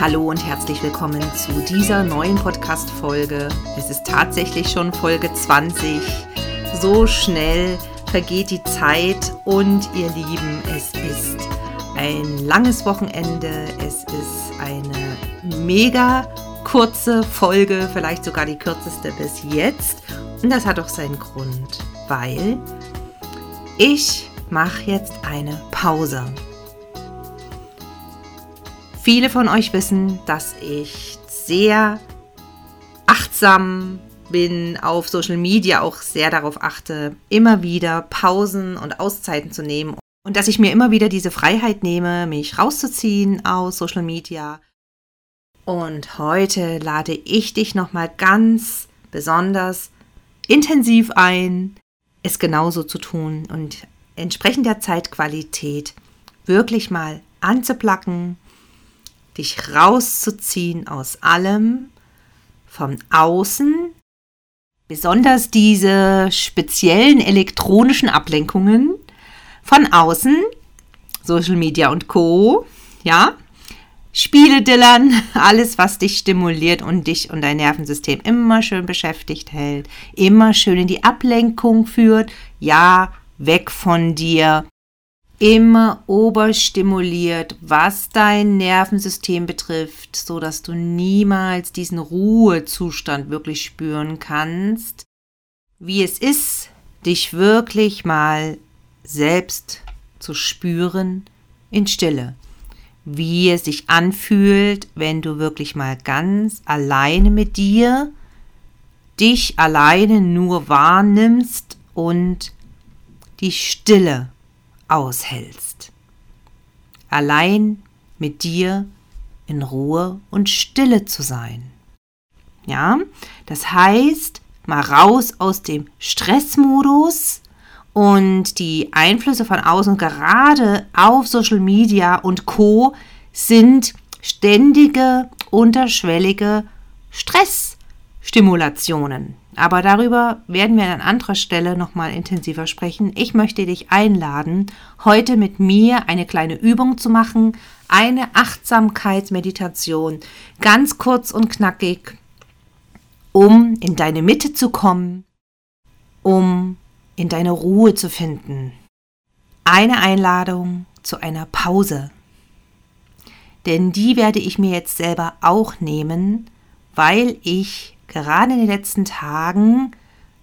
Hallo und herzlich willkommen zu dieser neuen Podcast-Folge. Es ist tatsächlich schon Folge 20. So schnell vergeht die Zeit und ihr Lieben, es ist ein langes Wochenende. Es ist eine mega kurze Folge, vielleicht sogar die kürzeste bis jetzt. Und das hat auch seinen Grund, weil ich mache jetzt eine Pause. Viele von euch wissen, dass ich sehr achtsam bin, auf Social Media auch sehr darauf achte, immer wieder Pausen und Auszeiten zu nehmen und dass ich mir immer wieder diese Freiheit nehme, mich rauszuziehen aus Social Media. Und heute lade ich dich nochmal ganz besonders intensiv ein, es genauso zu tun und entsprechend der Zeitqualität wirklich mal anzuplacken, dich rauszuziehen aus allem, vom Außen, besonders diese speziellen elektronischen Ablenkungen von außen, Social Media und Co. Ja, Spiele dillern, alles, was dich stimuliert und dich und dein Nervensystem immer schön beschäftigt hält, immer schön in die Ablenkung führt. Ja, weg von dir, immer oberstimuliert, was dein Nervensystem betrifft, so dass du niemals diesen Ruhezustand wirklich spüren kannst, wie es ist, dich wirklich mal selbst zu spüren in Stille, wie es sich anfühlt, wenn du wirklich mal ganz alleine mit dir dich alleine nur wahrnimmst und die Stille aushältst. Allein mit dir in Ruhe und Stille zu sein. Ja, das heißt, mal raus aus dem Stressmodus und die Einflüsse von außen, gerade auf Social Media und Co, sind ständige, unterschwellige Stressstimulationen. Aber darüber werden wir an anderer Stelle nochmal intensiver sprechen. Ich möchte dich einladen, heute mit mir eine kleine Übung zu machen, eine Achtsamkeitsmeditation, ganz kurz und knackig, um in deine Mitte zu kommen, um in deine Ruhe zu finden. Eine Einladung zu einer Pause. Denn die werde ich mir jetzt selber auch nehmen, weil ich gerade in den letzten Tagen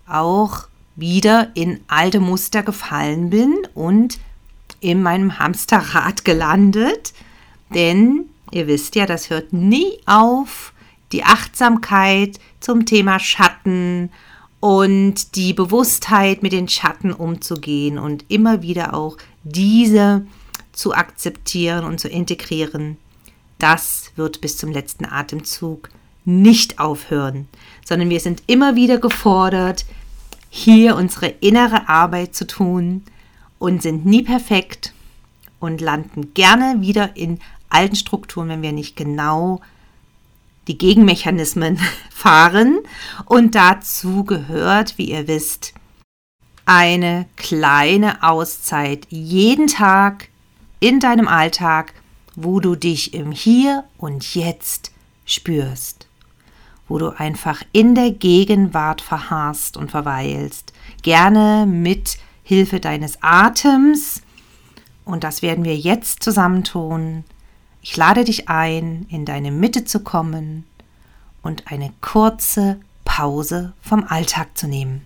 auch wieder in alte Muster gefallen bin und in meinem Hamsterrad gelandet. Denn ihr wisst ja, das hört nie auf. Die Achtsamkeit zum Thema Schatten und die Bewusstheit, mit den Schatten umzugehen und immer wieder auch diese zu akzeptieren und zu integrieren, das wird bis zum letzten Atemzug nicht aufhören, sondern wir sind immer wieder gefordert, hier unsere innere Arbeit zu tun und sind nie perfekt und landen gerne wieder in alten Strukturen, wenn wir nicht genau die Gegenmechanismen fahren. Und dazu gehört, wie ihr wisst, eine kleine Auszeit jeden Tag in deinem Alltag, wo du dich im Hier und Jetzt spürst wo du einfach in der Gegenwart verharrst und verweilst. Gerne mit Hilfe deines Atems. Und das werden wir jetzt zusammen tun. Ich lade dich ein, in deine Mitte zu kommen und eine kurze Pause vom Alltag zu nehmen.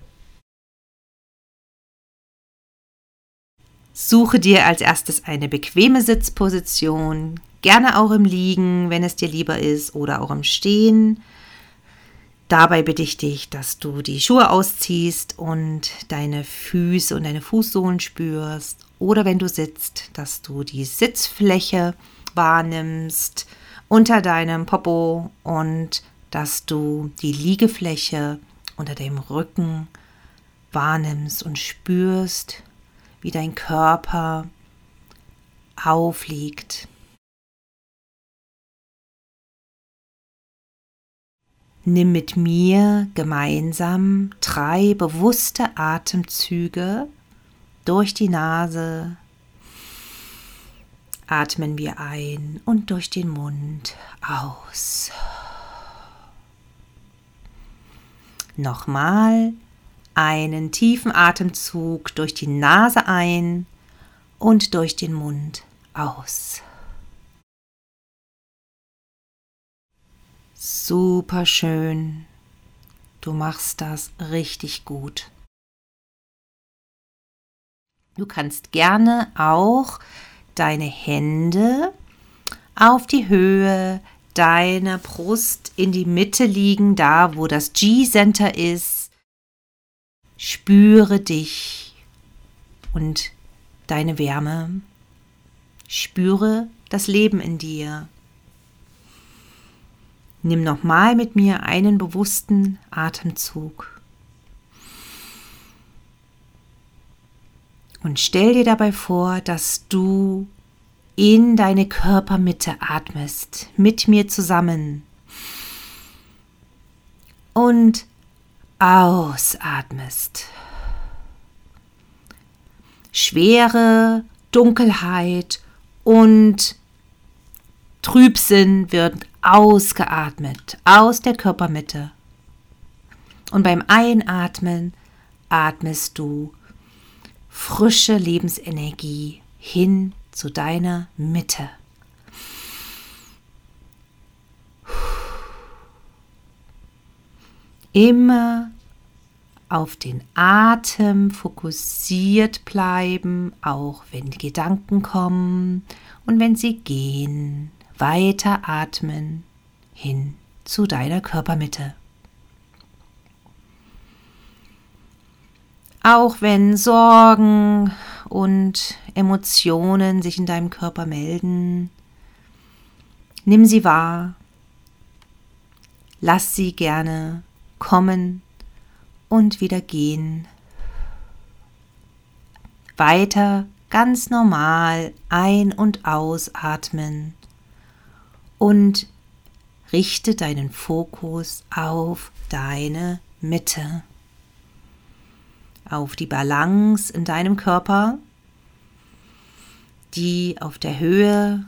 Suche dir als erstes eine bequeme Sitzposition, gerne auch im Liegen, wenn es dir lieber ist, oder auch im Stehen. Dabei bitte ich dich, dass du die Schuhe ausziehst und deine Füße und deine Fußsohlen spürst. Oder wenn du sitzt, dass du die Sitzfläche wahrnimmst unter deinem Popo und dass du die Liegefläche unter dem Rücken wahrnimmst und spürst, wie dein Körper aufliegt. Nimm mit mir gemeinsam drei bewusste Atemzüge durch die Nase atmen wir ein und durch den Mund aus. Nochmal einen tiefen Atemzug durch die Nase ein und durch den Mund aus. Super schön. Du machst das richtig gut. Du kannst gerne auch deine Hände auf die Höhe deiner Brust in die Mitte liegen, da wo das G-Center ist. Spüre dich und deine Wärme. Spüre das Leben in dir. Nimm nochmal mit mir einen bewussten Atemzug. Und stell dir dabei vor, dass du in deine Körpermitte atmest, mit mir zusammen. Und ausatmest. Schwere Dunkelheit und Trübsinn wird ausgeatmet aus der Körpermitte. Und beim Einatmen atmest du frische Lebensenergie hin zu deiner Mitte. Immer auf den Atem fokussiert bleiben, auch wenn die Gedanken kommen und wenn sie gehen. Weiter atmen hin zu deiner Körpermitte. Auch wenn Sorgen und Emotionen sich in deinem Körper melden, nimm sie wahr, lass sie gerne kommen und wieder gehen. Weiter ganz normal ein- und ausatmen und richte deinen Fokus auf deine Mitte, auf die Balance in deinem Körper, die auf der Höhe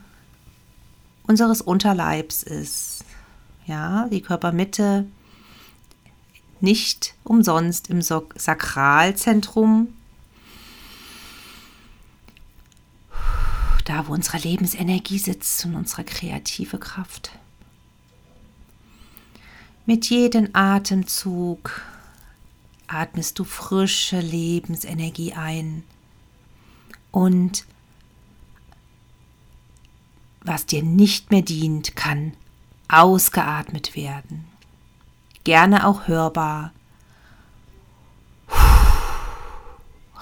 unseres Unterleibs ist. Ja, die Körpermitte nicht umsonst im Sakralzentrum, da wo unsere Lebensenergie sitzt und unsere kreative Kraft. Mit jedem Atemzug atmest du frische Lebensenergie ein und was dir nicht mehr dient, kann ausgeatmet werden gerne auch hörbar.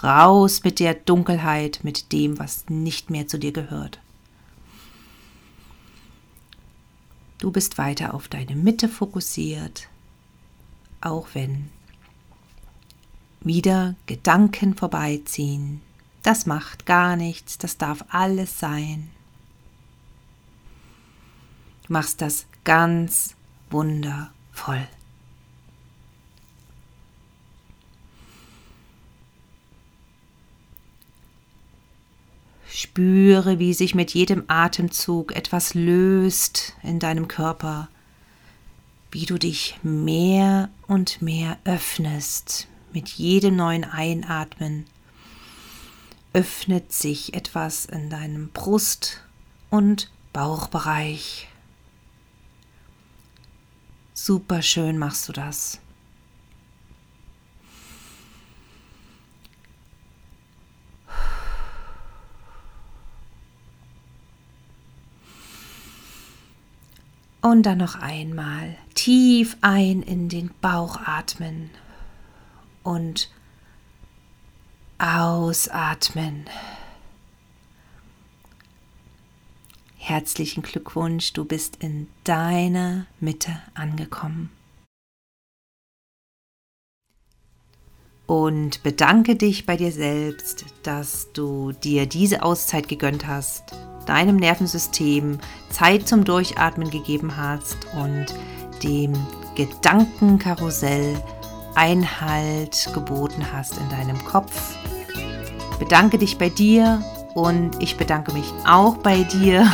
Raus mit der Dunkelheit, mit dem, was nicht mehr zu dir gehört. Du bist weiter auf deine Mitte fokussiert, auch wenn wieder Gedanken vorbeiziehen. Das macht gar nichts, das darf alles sein. Du machst das ganz wundervoll. Spüre, wie sich mit jedem Atemzug etwas löst in deinem Körper, wie du dich mehr und mehr öffnest mit jedem neuen Einatmen. Öffnet sich etwas in deinem Brust- und Bauchbereich. Super schön machst du das. Und dann noch einmal tief ein in den Bauch atmen und ausatmen. Herzlichen Glückwunsch, du bist in deiner Mitte angekommen. Und bedanke dich bei dir selbst, dass du dir diese Auszeit gegönnt hast deinem Nervensystem Zeit zum Durchatmen gegeben hast und dem Gedankenkarussell Einhalt geboten hast in deinem Kopf. Bedanke dich bei dir und ich bedanke mich auch bei dir.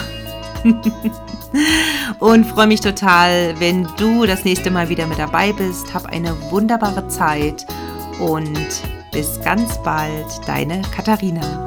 und freue mich total, wenn du das nächste Mal wieder mit dabei bist. Hab eine wunderbare Zeit und bis ganz bald, deine Katharina.